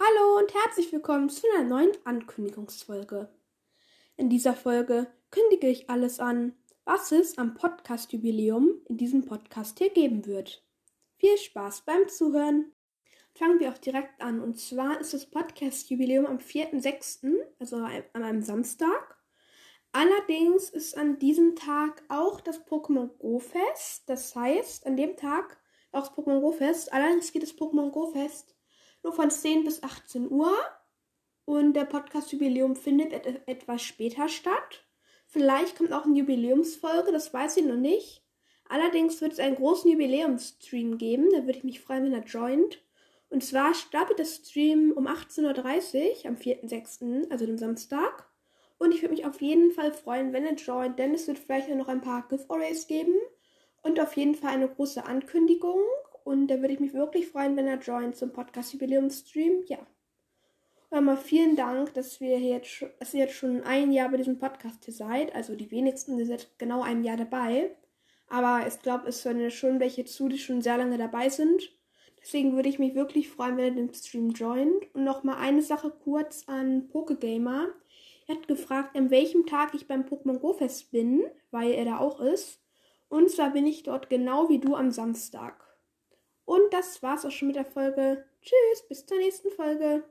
Hallo und herzlich willkommen zu einer neuen Ankündigungsfolge. In dieser Folge kündige ich alles an, was es am Podcast-Jubiläum in diesem Podcast hier geben wird. Viel Spaß beim Zuhören. Fangen wir auch direkt an. Und zwar ist das Podcast-Jubiläum am 4.6., also an einem Samstag. Allerdings ist an diesem Tag auch das Pokémon Go Fest. Das heißt, an dem Tag auch das Pokémon Go Fest. Allerdings geht das Pokémon Go Fest nur von 10 bis 18 Uhr. Und der Podcast-Jubiläum findet et etwas später statt. Vielleicht kommt auch eine Jubiläumsfolge, das weiß ich noch nicht. Allerdings wird es einen großen Jubiläumsstream geben, da würde ich mich freuen, wenn er joint. Und zwar startet der Stream um 18.30 Uhr am 4.6., also dem Samstag. Und ich würde mich auf jeden Fall freuen, wenn er joint, denn es wird vielleicht noch ein paar Giveaways geben. Und auf jeden Fall eine große Ankündigung. Und da würde ich mich wirklich freuen, wenn er joint zum Podcast-Jubiläum-Stream. Ja. Mal vielen Dank, dass wir jetzt, dass ihr jetzt schon ein Jahr bei diesem Podcast hier seid. Also die wenigsten sind seit genau einem Jahr dabei. Aber ich glaube, es hören schon welche zu, die schon sehr lange dabei sind. Deswegen würde ich mich wirklich freuen, wenn ihr den Stream joint. Und nochmal eine Sache kurz an Pokegamer. Er hat gefragt, an welchem Tag ich beim Pokémon Go Fest bin, weil er da auch ist. Und zwar bin ich dort genau wie du am Samstag. Und das war's auch schon mit der Folge. Tschüss, bis zur nächsten Folge.